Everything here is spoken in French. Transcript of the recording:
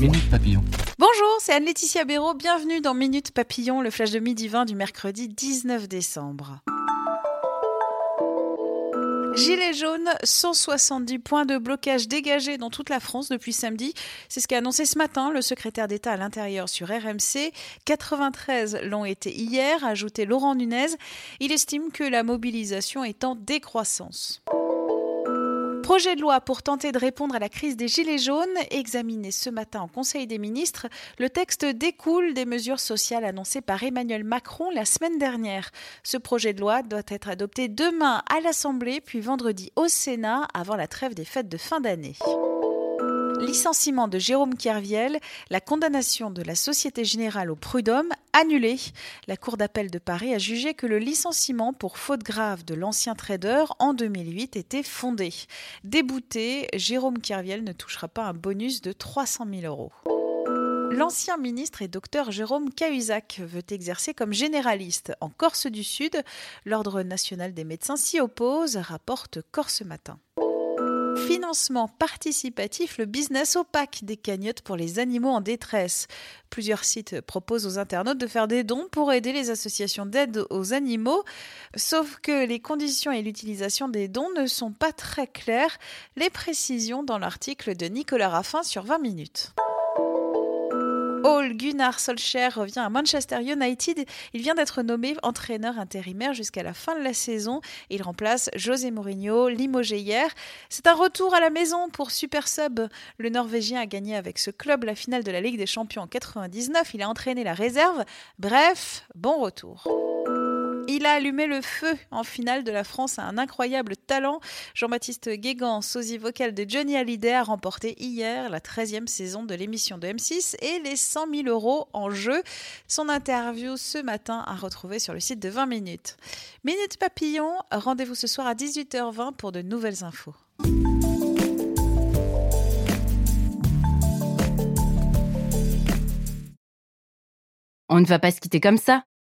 Bonjour, c'est Anne-Laetitia Béraud. Bienvenue dans Minute Papillon, le flash de midi 20 du mercredi 19 décembre. Gilets jaunes, 170 points de blocage dégagés dans toute la France depuis samedi. C'est ce qu'a annoncé ce matin le secrétaire d'État à l'intérieur sur RMC. 93 l'ont été hier, a ajouté Laurent Nunez. Il estime que la mobilisation est en décroissance. Projet de loi pour tenter de répondre à la crise des Gilets jaunes, examiné ce matin en Conseil des ministres, le texte découle des mesures sociales annoncées par Emmanuel Macron la semaine dernière. Ce projet de loi doit être adopté demain à l'Assemblée, puis vendredi au Sénat, avant la trêve des fêtes de fin d'année. Licenciement de Jérôme Kerviel, la condamnation de la Société Générale au prud'homme annulée. La Cour d'appel de Paris a jugé que le licenciement pour faute grave de l'ancien trader en 2008 était fondé. Débouté, Jérôme Kerviel ne touchera pas un bonus de 300 000 euros. L'ancien ministre et docteur Jérôme Cahuzac veut exercer comme généraliste en Corse du Sud. L'Ordre national des médecins s'y oppose, rapporte Corse Matin. Financement participatif, le business opaque des cagnottes pour les animaux en détresse. Plusieurs sites proposent aux internautes de faire des dons pour aider les associations d'aide aux animaux, sauf que les conditions et l'utilisation des dons ne sont pas très claires. Les précisions dans l'article de Nicolas Raffin sur 20 minutes. Ole Gunnar Solskjaer revient à Manchester United. Il vient d'être nommé entraîneur intérimaire jusqu'à la fin de la saison. Il remplace José Mourinho, limogé hier. C'est un retour à la maison pour Super Sub. Le Norvégien a gagné avec ce club la finale de la Ligue des Champions en 99. Il a entraîné la réserve. Bref, bon retour. Il a allumé le feu en finale de la France à un incroyable talent. Jean-Baptiste Guégan, sosie vocal de Johnny Hallyday, a remporté hier la 13e saison de l'émission de M6 et les 100 000 euros en jeu. Son interview ce matin à retrouver sur le site de 20 minutes. Minute Papillon, rendez-vous ce soir à 18h20 pour de nouvelles infos. On ne va pas se quitter comme ça.